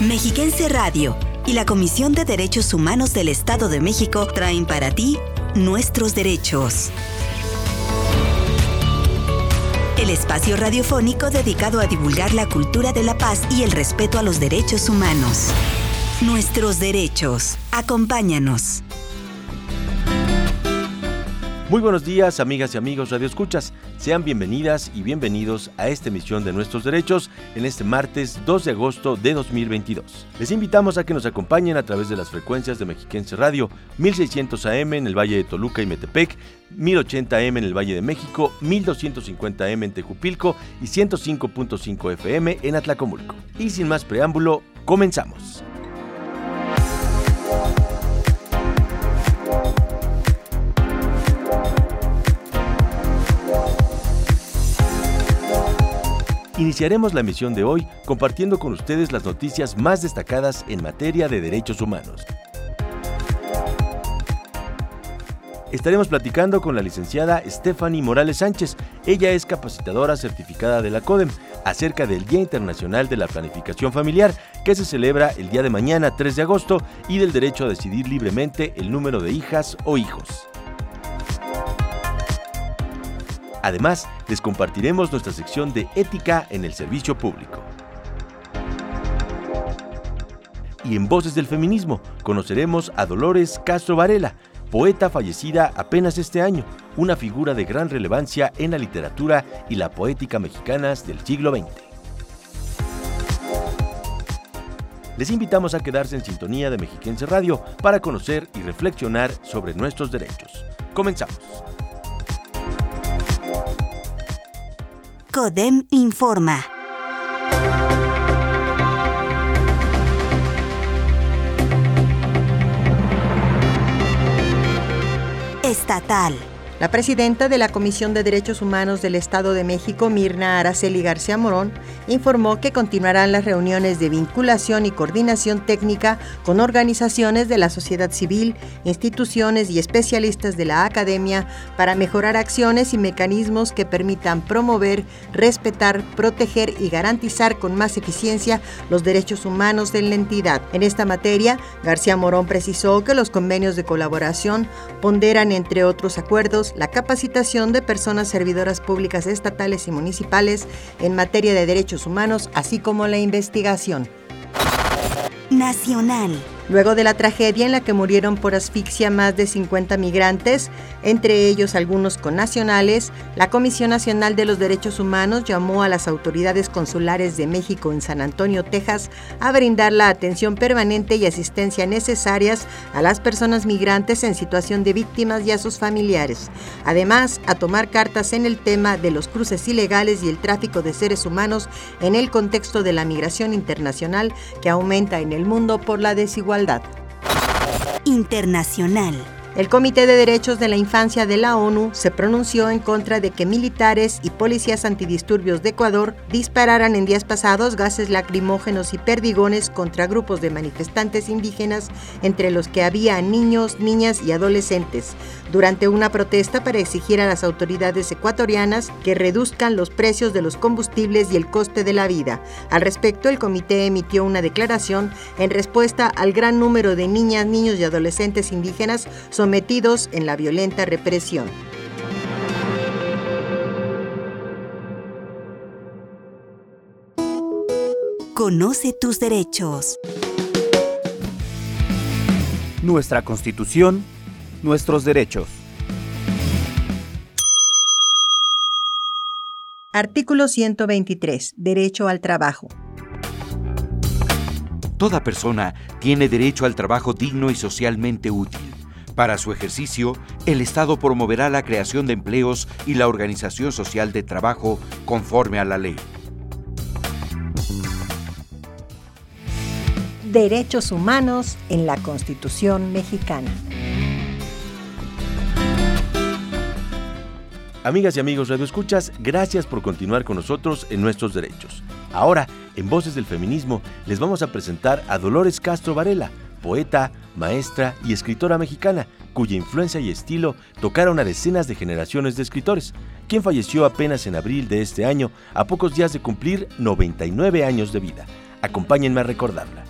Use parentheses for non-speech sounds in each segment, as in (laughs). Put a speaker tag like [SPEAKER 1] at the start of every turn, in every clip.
[SPEAKER 1] Mexiquense Radio y la Comisión de Derechos Humanos del Estado de México traen para ti nuestros derechos. El espacio radiofónico dedicado a divulgar la cultura de la paz y el respeto a los derechos humanos. Nuestros derechos. Acompáñanos.
[SPEAKER 2] Muy buenos días, amigas y amigos Radio Escuchas. Sean bienvenidas y bienvenidos a esta emisión de Nuestros Derechos en este martes 2 de agosto de 2022. Les invitamos a que nos acompañen a través de las frecuencias de Mexiquense Radio 1600 AM en el Valle de Toluca y Metepec, 1080 AM en el Valle de México, 1250 AM en Tejupilco y 105.5 FM en Atlacomulco. Y sin más preámbulo, comenzamos. Iniciaremos la emisión de hoy compartiendo con ustedes las noticias más destacadas en materia de derechos humanos. Estaremos platicando con la licenciada Stephanie Morales Sánchez. Ella es capacitadora certificada de la CODEM acerca del Día Internacional de la Planificación Familiar que se celebra el día de mañana 3 de agosto y del derecho a decidir libremente el número de hijas o hijos. Además, les compartiremos nuestra sección de ética en el servicio público. Y en Voces del Feminismo conoceremos a Dolores Castro Varela, poeta fallecida apenas este año, una figura de gran relevancia en la literatura y la poética mexicanas del siglo XX. Les invitamos a quedarse en sintonía de Mexiquense Radio para conocer y reflexionar sobre nuestros derechos. Comenzamos.
[SPEAKER 1] CODEM informa. Estatal.
[SPEAKER 3] La presidenta de la Comisión de Derechos Humanos del Estado de México, Mirna Araceli García Morón, informó que continuarán las reuniones de vinculación y coordinación técnica con organizaciones de la sociedad civil, instituciones y especialistas de la academia para mejorar acciones y mecanismos que permitan promover, respetar, proteger y garantizar con más eficiencia los derechos humanos de la entidad. En esta materia, García Morón precisó que los convenios de colaboración ponderan, entre otros acuerdos, la capacitación de personas servidoras públicas estatales y municipales en materia de derechos humanos, así como la investigación.
[SPEAKER 1] Nacional.
[SPEAKER 3] Luego de la tragedia en la que murieron por asfixia más de 50 migrantes, entre ellos algunos connacionales, la Comisión Nacional de los Derechos Humanos llamó a las autoridades consulares de México en San Antonio, Texas, a brindar la atención permanente y asistencia necesarias a las personas migrantes en situación de víctimas y a sus familiares. Además, a tomar cartas en el tema de los cruces ilegales y el tráfico de seres humanos en el contexto de la migración internacional que aumenta en el mundo por la desigualdad
[SPEAKER 1] Internacional.
[SPEAKER 3] El Comité de Derechos de la Infancia de la ONU se pronunció en contra de que militares y policías antidisturbios de Ecuador dispararan en días pasados gases lacrimógenos y perdigones contra grupos de manifestantes indígenas, entre los que había niños, niñas y adolescentes, durante una protesta para exigir a las autoridades ecuatorianas que reduzcan los precios de los combustibles y el coste de la vida. Al respecto, el comité emitió una declaración en respuesta al gran número de niñas, niños y adolescentes indígenas sometidos en la violenta represión.
[SPEAKER 1] Conoce tus derechos.
[SPEAKER 4] Nuestra Constitución, nuestros derechos.
[SPEAKER 3] Artículo 123. Derecho al trabajo.
[SPEAKER 4] Toda persona tiene derecho al trabajo digno y socialmente útil. Para su ejercicio, el Estado promoverá la creación de empleos y la organización social de trabajo conforme a la ley.
[SPEAKER 3] Derechos humanos en la Constitución mexicana.
[SPEAKER 2] Amigas y amigos Radio Escuchas, gracias por continuar con nosotros en nuestros derechos. Ahora, en Voces del Feminismo, les vamos a presentar a Dolores Castro Varela, poeta, maestra y escritora mexicana, cuya influencia y estilo tocaron a decenas de generaciones de escritores, quien falleció apenas en abril de este año, a pocos días de cumplir 99 años de vida. Acompáñenme a recordarla.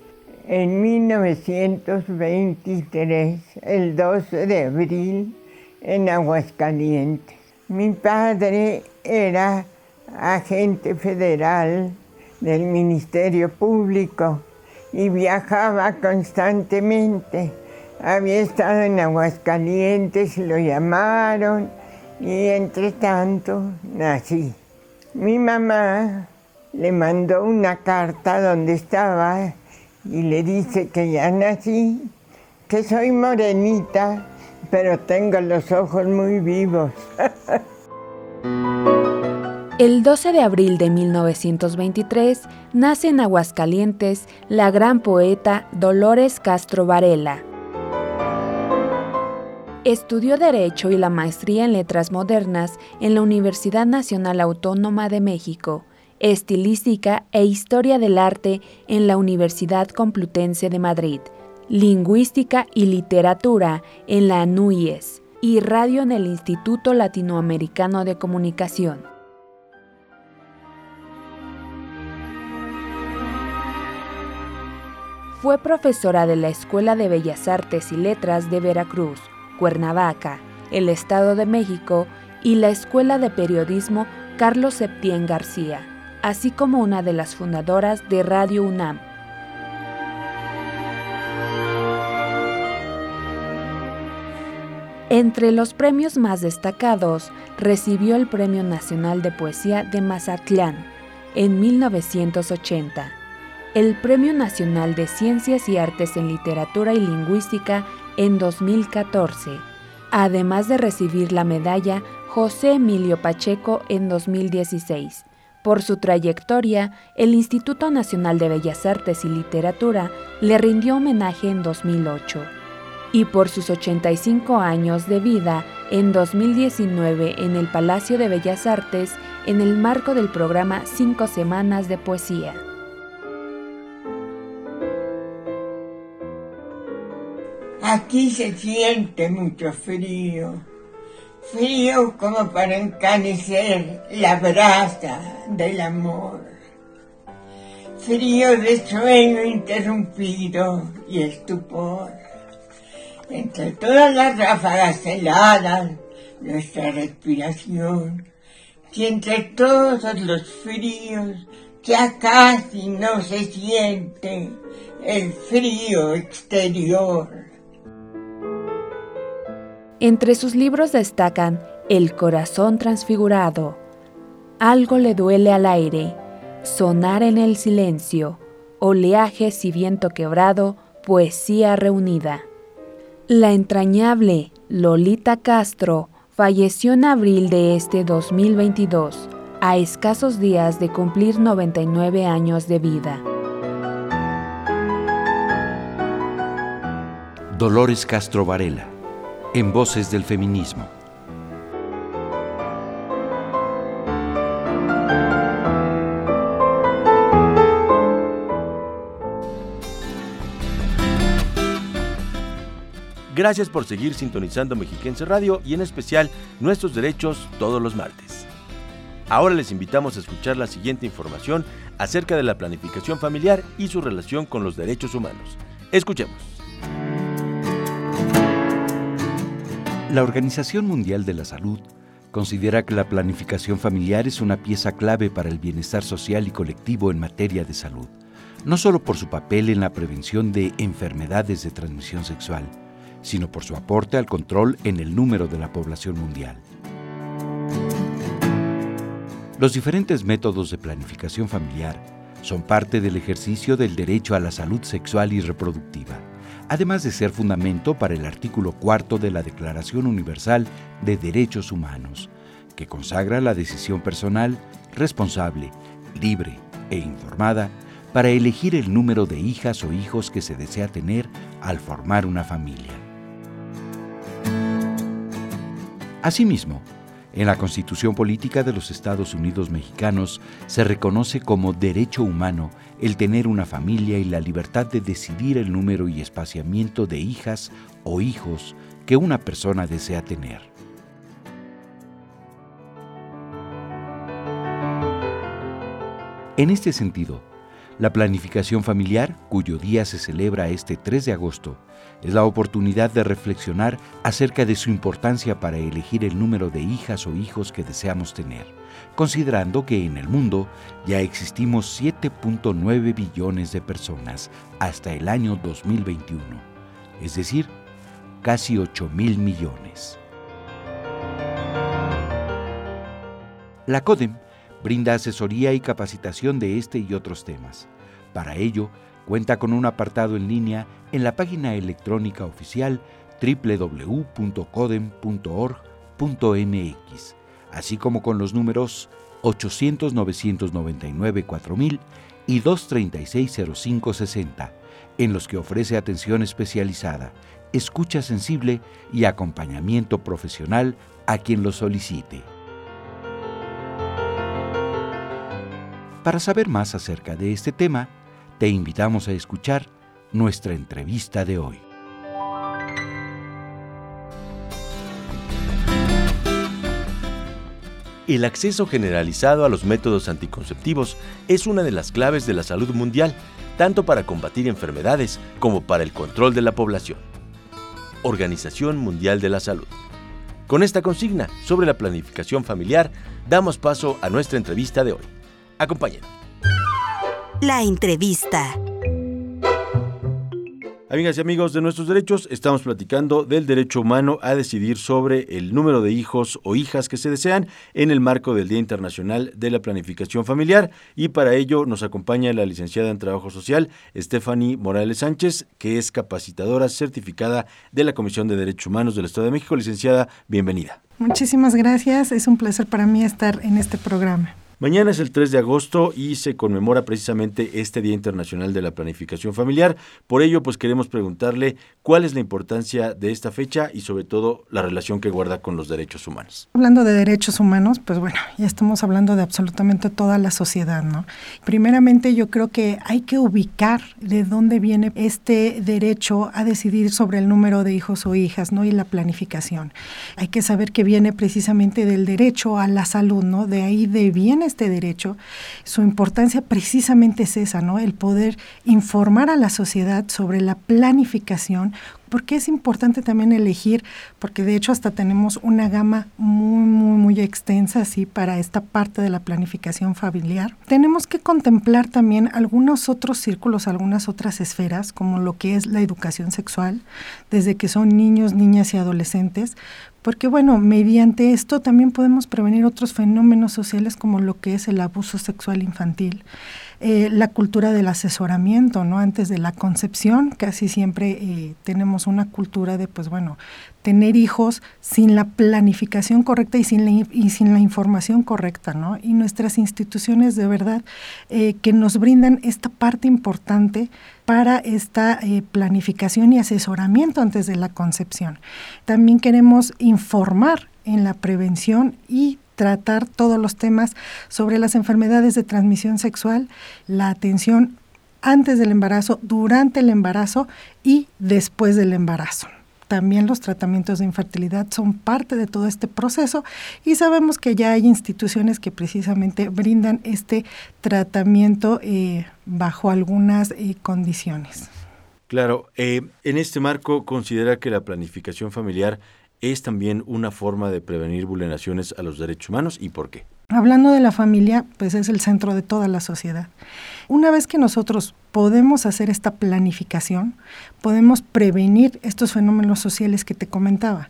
[SPEAKER 5] en 1923, el 12 de abril, en Aguascalientes. Mi padre era agente federal del Ministerio Público y viajaba constantemente. Había estado en Aguascalientes, lo llamaron y entre tanto nací. Mi mamá le mandó una carta donde estaba y le dice que ya nací, que soy morenita, pero tengo los ojos muy vivos. (laughs)
[SPEAKER 6] El 12 de abril de 1923 nace en Aguascalientes la gran poeta Dolores Castro Varela. Estudió Derecho y la maestría en Letras Modernas en la Universidad Nacional Autónoma de México Estilística e Historia del Arte en la Universidad Complutense de Madrid, Lingüística y Literatura en la ANUIES y Radio en el Instituto Latinoamericano de Comunicación. Fue profesora de la Escuela de Bellas Artes y Letras de Veracruz, Cuernavaca, el Estado de México y la Escuela de Periodismo Carlos Septién García así como una de las fundadoras de Radio UNAM. Entre los premios más destacados, recibió el Premio Nacional de Poesía de Mazatlán en 1980, el Premio Nacional de Ciencias y Artes en Literatura y Lingüística en 2014, además de recibir la medalla José Emilio Pacheco en 2016 por su trayectoria, el Instituto Nacional de Bellas Artes y Literatura le rindió homenaje en 2008 y por sus 85 años de vida en 2019 en el Palacio de Bellas Artes en el marco del programa Cinco Semanas de Poesía.
[SPEAKER 5] Aquí se siente mucho frío frío como para encanecer la brasa del amor, frío de sueño interrumpido y estupor. Entre todas las ráfagas heladas, nuestra respiración, y entre todos los fríos, ya casi no se siente el frío exterior
[SPEAKER 6] entre sus libros destacan El corazón transfigurado, Algo le duele al aire, Sonar en el silencio, Oleajes y viento quebrado, Poesía reunida. La entrañable Lolita Castro falleció en abril de este 2022, a escasos días de cumplir 99 años de vida.
[SPEAKER 4] Dolores Castro Varela en Voces del Feminismo.
[SPEAKER 2] Gracias por seguir sintonizando Mexiquense Radio y en especial nuestros derechos todos los martes. Ahora les invitamos a escuchar la siguiente información acerca de la planificación familiar y su relación con los derechos humanos. Escuchemos.
[SPEAKER 4] La Organización Mundial de la Salud considera que la planificación familiar es una pieza clave para el bienestar social y colectivo en materia de salud, no solo por su papel en la prevención de enfermedades de transmisión sexual, sino por su aporte al control en el número de la población mundial. Los diferentes métodos de planificación familiar son parte del ejercicio del derecho a la salud sexual y reproductiva además de ser fundamento para el artículo cuarto de la Declaración Universal de Derechos Humanos, que consagra la decisión personal, responsable, libre e informada para elegir el número de hijas o hijos que se desea tener al formar una familia. Asimismo, en la Constitución Política de los Estados Unidos Mexicanos se reconoce como derecho humano el tener una familia y la libertad de decidir el número y espaciamiento de hijas o hijos que una persona desea tener. En este sentido, la planificación familiar, cuyo día se celebra este 3 de agosto, es la oportunidad de reflexionar acerca de su importancia para elegir el número de hijas o hijos que deseamos tener, considerando que en el mundo ya existimos 7.9 billones de personas hasta el año 2021, es decir, casi 8 mil millones. La CODEM brinda asesoría y capacitación de este y otros temas. Para ello, cuenta con un apartado en línea en la página electrónica oficial www.codem.org.mx, así como con los números 800-999-4000 y 236-0560, en los que ofrece atención especializada, escucha sensible y acompañamiento profesional a quien lo solicite. Para saber más acerca de este tema, te invitamos a escuchar nuestra entrevista de hoy.
[SPEAKER 2] El acceso generalizado a los métodos anticonceptivos es una de las claves de la salud mundial, tanto para combatir enfermedades como para el control de la población. Organización Mundial de la Salud. Con esta consigna sobre la planificación familiar, damos paso a nuestra entrevista de hoy. Acompáñenos.
[SPEAKER 1] La entrevista.
[SPEAKER 2] Amigas y amigos de nuestros derechos, estamos platicando del derecho humano a decidir sobre el número de hijos o hijas que se desean en el marco del Día Internacional de la Planificación Familiar y para ello nos acompaña la licenciada en Trabajo Social Stephanie Morales Sánchez, que es capacitadora certificada de la Comisión de Derechos Humanos del Estado de México. Licenciada, bienvenida.
[SPEAKER 7] Muchísimas gracias, es un placer para mí estar en este programa.
[SPEAKER 2] Mañana es el 3 de agosto y se conmemora precisamente este Día Internacional de la Planificación Familiar. Por ello, pues queremos preguntarle cuál es la importancia de esta fecha y sobre todo la relación que guarda con los derechos humanos.
[SPEAKER 7] Hablando de derechos humanos, pues bueno, ya estamos hablando de absolutamente toda la sociedad, ¿no? Primeramente, yo creo que hay que ubicar de dónde viene este derecho a decidir sobre el número de hijos o hijas, ¿no? Y la planificación. Hay que saber que viene precisamente del derecho a la salud, ¿no? De ahí de viene este derecho, su importancia precisamente es esa, ¿no? El poder informar a la sociedad sobre la planificación, porque es importante también elegir, porque de hecho hasta tenemos una gama muy, muy, muy extensa así para esta parte de la planificación familiar. Tenemos que contemplar también algunos otros círculos, algunas otras esferas, como lo que es la educación sexual, desde que son niños, niñas y adolescentes, porque bueno, mediante esto también podemos prevenir otros fenómenos sociales como lo que es el abuso sexual infantil, eh, la cultura del asesoramiento, ¿no? Antes de la concepción, casi siempre eh, tenemos una cultura de, pues bueno, tener hijos sin la planificación correcta y sin la, y sin la información correcta, ¿no? Y nuestras instituciones de verdad eh, que nos brindan esta parte importante para esta planificación y asesoramiento antes de la concepción. También queremos informar en la prevención y tratar todos los temas sobre las enfermedades de transmisión sexual, la atención antes del embarazo, durante el embarazo y después del embarazo también los tratamientos de infertilidad son parte de todo este proceso y sabemos que ya hay instituciones que precisamente brindan este tratamiento eh, bajo algunas eh, condiciones.
[SPEAKER 2] Claro, eh, en este marco considera que la planificación familiar es también una forma de prevenir vulneraciones a los derechos humanos y por qué.
[SPEAKER 7] Hablando de la familia, pues es el centro de toda la sociedad. Una vez que nosotros podemos hacer esta planificación, podemos prevenir estos fenómenos sociales que te comentaba.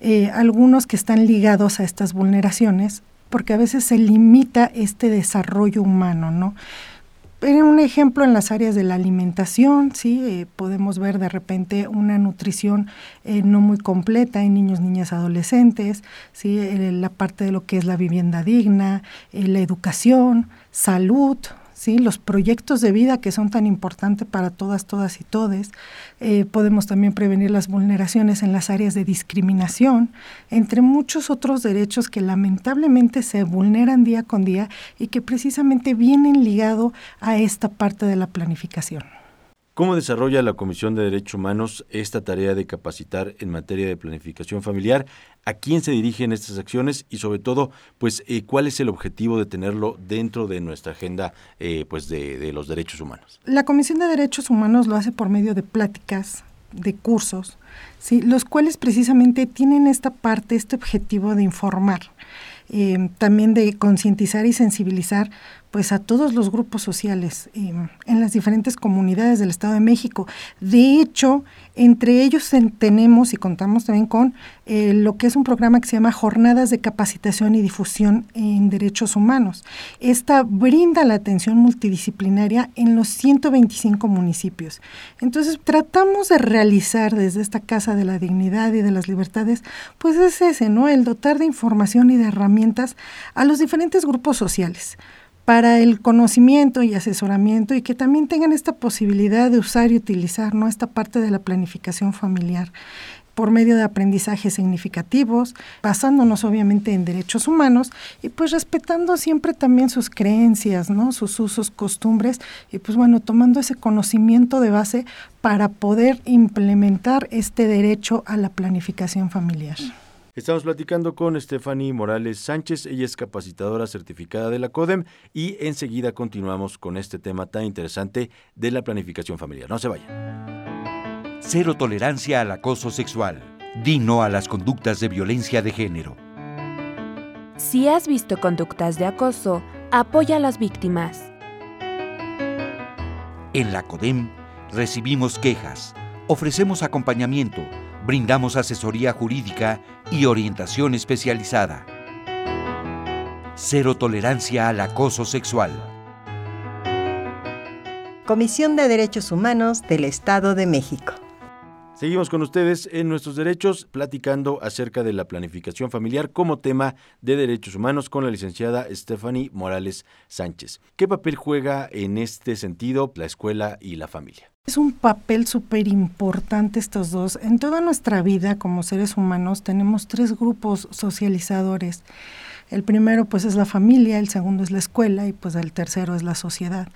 [SPEAKER 7] Eh, algunos que están ligados a estas vulneraciones, porque a veces se limita este desarrollo humano, ¿no? Un ejemplo en las áreas de la alimentación, sí, eh, podemos ver de repente una nutrición eh, no muy completa en niños, niñas, adolescentes, sí, la parte de lo que es la vivienda digna, la educación, salud, ¿sí? los proyectos de vida que son tan importantes para todas, todas y todes. Eh, podemos también prevenir las vulneraciones en las áreas de discriminación, entre muchos otros derechos que lamentablemente se vulneran día con día y que precisamente vienen ligados a esta parte de la planificación.
[SPEAKER 2] ¿Cómo desarrolla la Comisión de Derechos Humanos esta tarea de capacitar en materia de planificación familiar? ¿A quién se dirigen estas acciones? Y sobre todo, pues, eh, ¿cuál es el objetivo de tenerlo dentro de nuestra agenda eh, pues de, los derechos humanos?
[SPEAKER 7] La Comisión de Derechos Humanos lo hace por medio de pláticas, de cursos, ¿sí? los cuales precisamente tienen esta parte, este objetivo de informar, eh, también de concientizar y sensibilizar pues a todos los grupos sociales em, en las diferentes comunidades del Estado de México. De hecho, entre ellos tenemos y contamos también con eh, lo que es un programa que se llama Jornadas de Capacitación y Difusión en Derechos Humanos. Esta brinda la atención multidisciplinaria en los 125 municipios. Entonces, tratamos de realizar desde esta Casa de la Dignidad y de las Libertades, pues es ese, ¿no? El dotar de información y de herramientas a los diferentes grupos sociales para el conocimiento y asesoramiento y que también tengan esta posibilidad de usar y utilizar ¿no? esta parte de la planificación familiar por medio de aprendizajes significativos, basándonos obviamente en derechos humanos y pues respetando siempre también sus creencias, ¿no? sus usos, costumbres y pues bueno, tomando ese conocimiento de base para poder implementar este derecho a la planificación familiar.
[SPEAKER 2] Estamos platicando con Stephanie Morales Sánchez, ella es capacitadora certificada de la CODEM y enseguida continuamos con este tema tan interesante de la planificación familiar. No se vayan.
[SPEAKER 4] Cero tolerancia al acoso sexual. Di no a las conductas de violencia de género.
[SPEAKER 6] Si has visto conductas de acoso, apoya a las víctimas.
[SPEAKER 4] En la CODEM recibimos quejas, ofrecemos acompañamiento, brindamos asesoría jurídica y orientación especializada. Cero tolerancia al acoso sexual.
[SPEAKER 3] Comisión de Derechos Humanos del Estado de México.
[SPEAKER 2] Seguimos con ustedes en nuestros derechos, platicando acerca de la planificación familiar como tema de derechos humanos con la licenciada Stephanie Morales Sánchez. ¿Qué papel juega en este sentido la escuela y la familia?
[SPEAKER 7] Es un papel súper importante estos dos. En toda nuestra vida como seres humanos tenemos tres grupos socializadores. El primero pues es la familia, el segundo es la escuela y pues el tercero es la sociedad.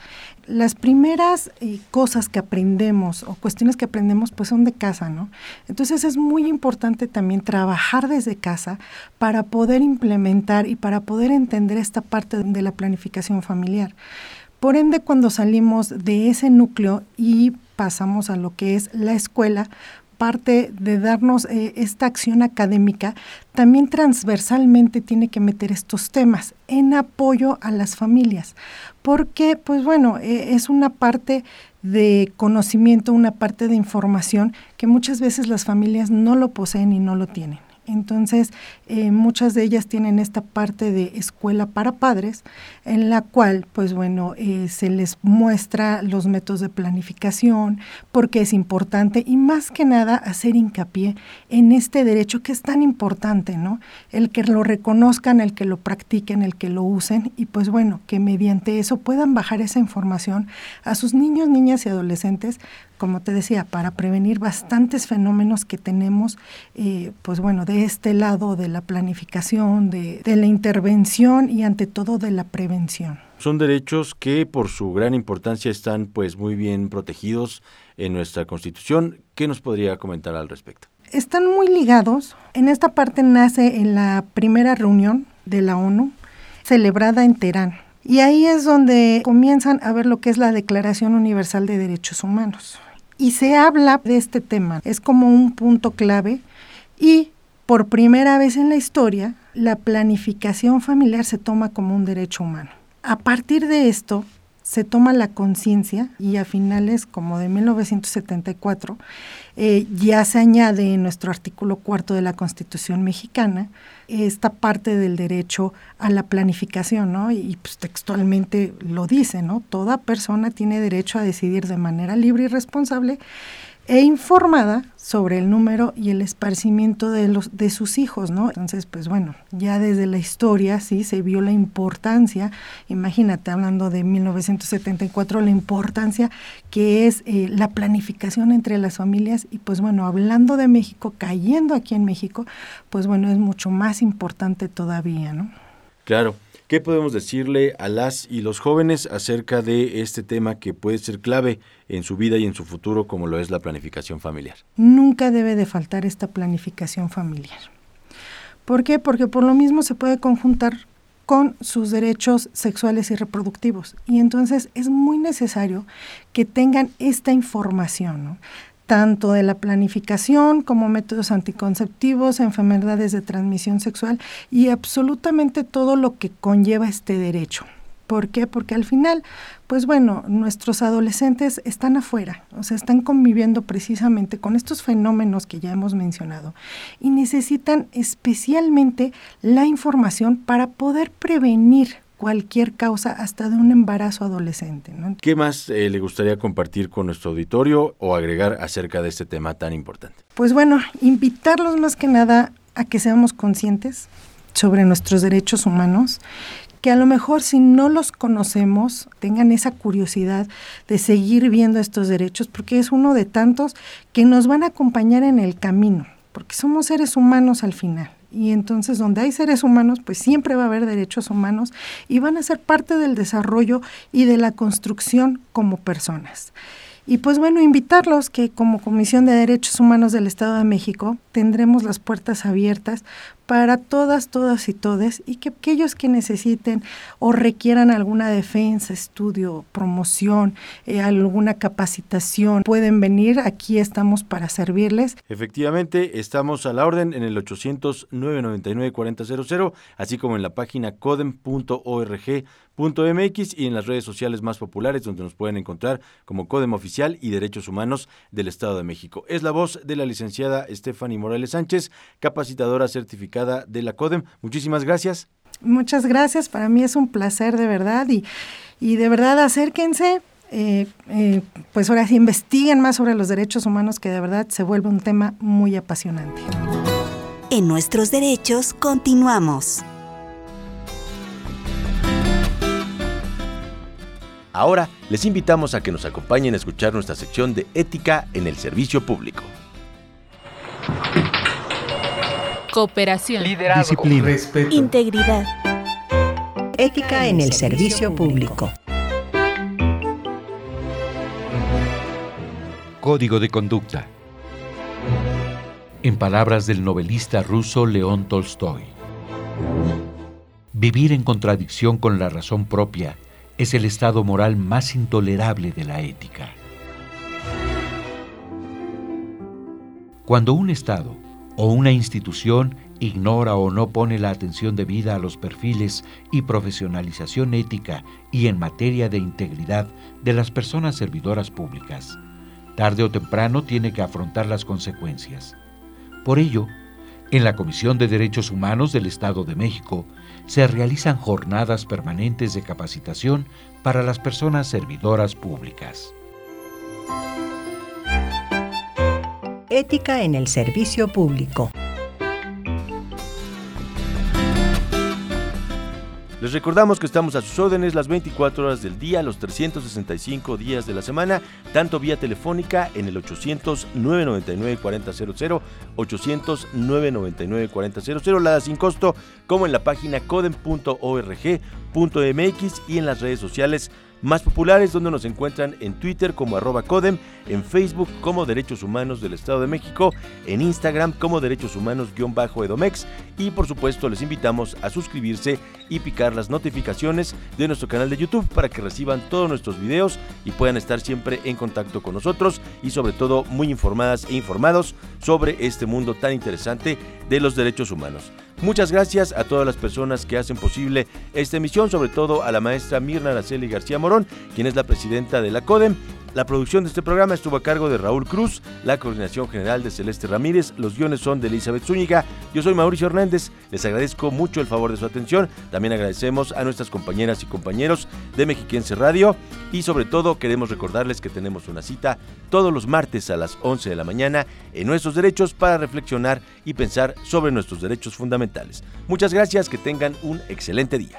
[SPEAKER 7] Las primeras eh, cosas que aprendemos o cuestiones que aprendemos pues son de casa, ¿no? Entonces es muy importante también trabajar desde casa para poder implementar y para poder entender esta parte de la planificación familiar. Por ende, cuando salimos de ese núcleo y pasamos a lo que es la escuela, parte de darnos eh, esta acción académica, también transversalmente tiene que meter estos temas en apoyo a las familias, porque pues bueno, eh, es una parte de conocimiento, una parte de información que muchas veces las familias no lo poseen y no lo tienen. Entonces, eh, muchas de ellas tienen esta parte de escuela para padres, en la cual, pues bueno, eh, se les muestra los métodos de planificación, porque es importante y más que nada hacer hincapié en este derecho que es tan importante, ¿no? El que lo reconozcan, el que lo practiquen, el que lo usen y pues bueno, que mediante eso puedan bajar esa información a sus niños, niñas y adolescentes como te decía, para prevenir bastantes fenómenos que tenemos, eh, pues bueno, de este lado de la planificación, de, de la intervención y ante todo de la prevención.
[SPEAKER 2] Son derechos que por su gran importancia están pues muy bien protegidos en nuestra Constitución. ¿Qué nos podría comentar al respecto?
[SPEAKER 7] Están muy ligados. En esta parte nace en la primera reunión de la ONU, celebrada en Teherán. Y ahí es donde comienzan a ver lo que es la Declaración Universal de Derechos Humanos y se habla de este tema. Es como un punto clave y por primera vez en la historia la planificación familiar se toma como un derecho humano. A partir de esto se toma la conciencia y a finales como de 1974 eh, ya se añade en nuestro artículo cuarto de la Constitución mexicana esta parte del derecho a la planificación, ¿no? Y pues textualmente lo dice, ¿no? Toda persona tiene derecho a decidir de manera libre y responsable e informada sobre el número y el esparcimiento de los de sus hijos, ¿no? Entonces, pues bueno, ya desde la historia sí se vio la importancia, imagínate hablando de 1974 la importancia que es eh, la planificación entre las familias y pues bueno, hablando de México, cayendo aquí en México, pues bueno, es mucho más importante todavía, ¿no?
[SPEAKER 2] Claro. ¿Qué podemos decirle a las y los jóvenes acerca de este tema que puede ser clave en su vida y en su futuro como lo es la planificación familiar?
[SPEAKER 7] Nunca debe de faltar esta planificación familiar. ¿Por qué? Porque por lo mismo se puede conjuntar con sus derechos sexuales y reproductivos. Y entonces es muy necesario que tengan esta información. Tanto de la planificación como métodos anticonceptivos, enfermedades de transmisión sexual y absolutamente todo lo que conlleva este derecho. ¿Por qué? Porque al final, pues bueno, nuestros adolescentes están afuera, o sea, están conviviendo precisamente con estos fenómenos que ya hemos mencionado y necesitan especialmente la información para poder prevenir cualquier causa, hasta de un embarazo adolescente.
[SPEAKER 2] ¿Qué más eh, le gustaría compartir con nuestro auditorio o agregar acerca de este tema tan importante?
[SPEAKER 7] Pues bueno, invitarlos más que nada a que seamos conscientes sobre nuestros derechos humanos, que a lo mejor si no los conocemos, tengan esa curiosidad de seguir viendo estos derechos, porque es uno de tantos que nos van a acompañar en el camino, porque somos seres humanos al final. Y entonces donde hay seres humanos, pues siempre va a haber derechos humanos y van a ser parte del desarrollo y de la construcción como personas. Y pues bueno, invitarlos que como Comisión de Derechos Humanos del Estado de México tendremos las puertas abiertas para todas, todas y todes, y que aquellos que necesiten o requieran alguna defensa, estudio, promoción, eh, alguna capacitación, pueden venir, aquí estamos para servirles.
[SPEAKER 2] Efectivamente, estamos a la orden en el 800-999-4000, así como en la página codem.org .mx y en las redes sociales más populares donde nos pueden encontrar como Codem Oficial y Derechos Humanos del Estado de México. Es la voz de la licenciada Stephanie Morales Sánchez, capacitadora certificada de la CODEM. Muchísimas gracias.
[SPEAKER 7] Muchas gracias, para mí es un placer de verdad y, y de verdad acérquense, eh, eh, pues ahora sí investiguen más sobre los derechos humanos que de verdad se vuelve un tema muy apasionante.
[SPEAKER 1] En nuestros derechos continuamos.
[SPEAKER 2] Ahora les invitamos a que nos acompañen a escuchar nuestra sección de Ética en el Servicio Público.
[SPEAKER 6] Cooperación,
[SPEAKER 8] disciplina, respeto,
[SPEAKER 1] integridad, ética en el servicio público.
[SPEAKER 4] Código de conducta. En palabras del novelista ruso León Tolstoy. Vivir en contradicción con la razón propia es el estado moral más intolerable de la ética. Cuando un Estado o una institución ignora o no pone la atención debida a los perfiles y profesionalización ética y en materia de integridad de las personas servidoras públicas, tarde o temprano tiene que afrontar las consecuencias. Por ello, en la Comisión de Derechos Humanos del Estado de México se realizan jornadas permanentes de capacitación para las personas servidoras públicas.
[SPEAKER 1] Ética en el servicio público.
[SPEAKER 2] Les recordamos que estamos a sus órdenes las 24 horas del día, los 365 días de la semana, tanto vía telefónica en el 800-999-4000, 800-999-4000, la sin costo, como en la página codem.org.mx y en las redes sociales más populares donde nos encuentran en Twitter como arroba Codem, en Facebook como Derechos Humanos del Estado de México, en Instagram como Derechos Humanos-Edomex y por supuesto les invitamos a suscribirse y picar las notificaciones de nuestro canal de YouTube para que reciban todos nuestros videos y puedan estar siempre en contacto con nosotros y sobre todo muy informadas e informados sobre este mundo tan interesante de los derechos humanos. Muchas gracias a todas las personas que hacen posible esta emisión, sobre todo a la maestra Mirna Araceli García Morón, quien es la presidenta de la CODEM, La producción de este programa estuvo a cargo de Raúl Cruz, la coordinación general de Celeste Ramírez, los guiones son de Elizabeth Zúñiga, yo soy Mauricio Hernández, les agradezco mucho el favor de su atención, también agradecemos a nuestras compañeras y compañeros de Mexiquense Radio y sobre todo queremos recordarles que tenemos una cita todos los martes a las 11 de la mañana en Nuestros Derechos para reflexionar y pensar sobre nuestros derechos fundamentales. Muchas gracias, que tengan un excelente día.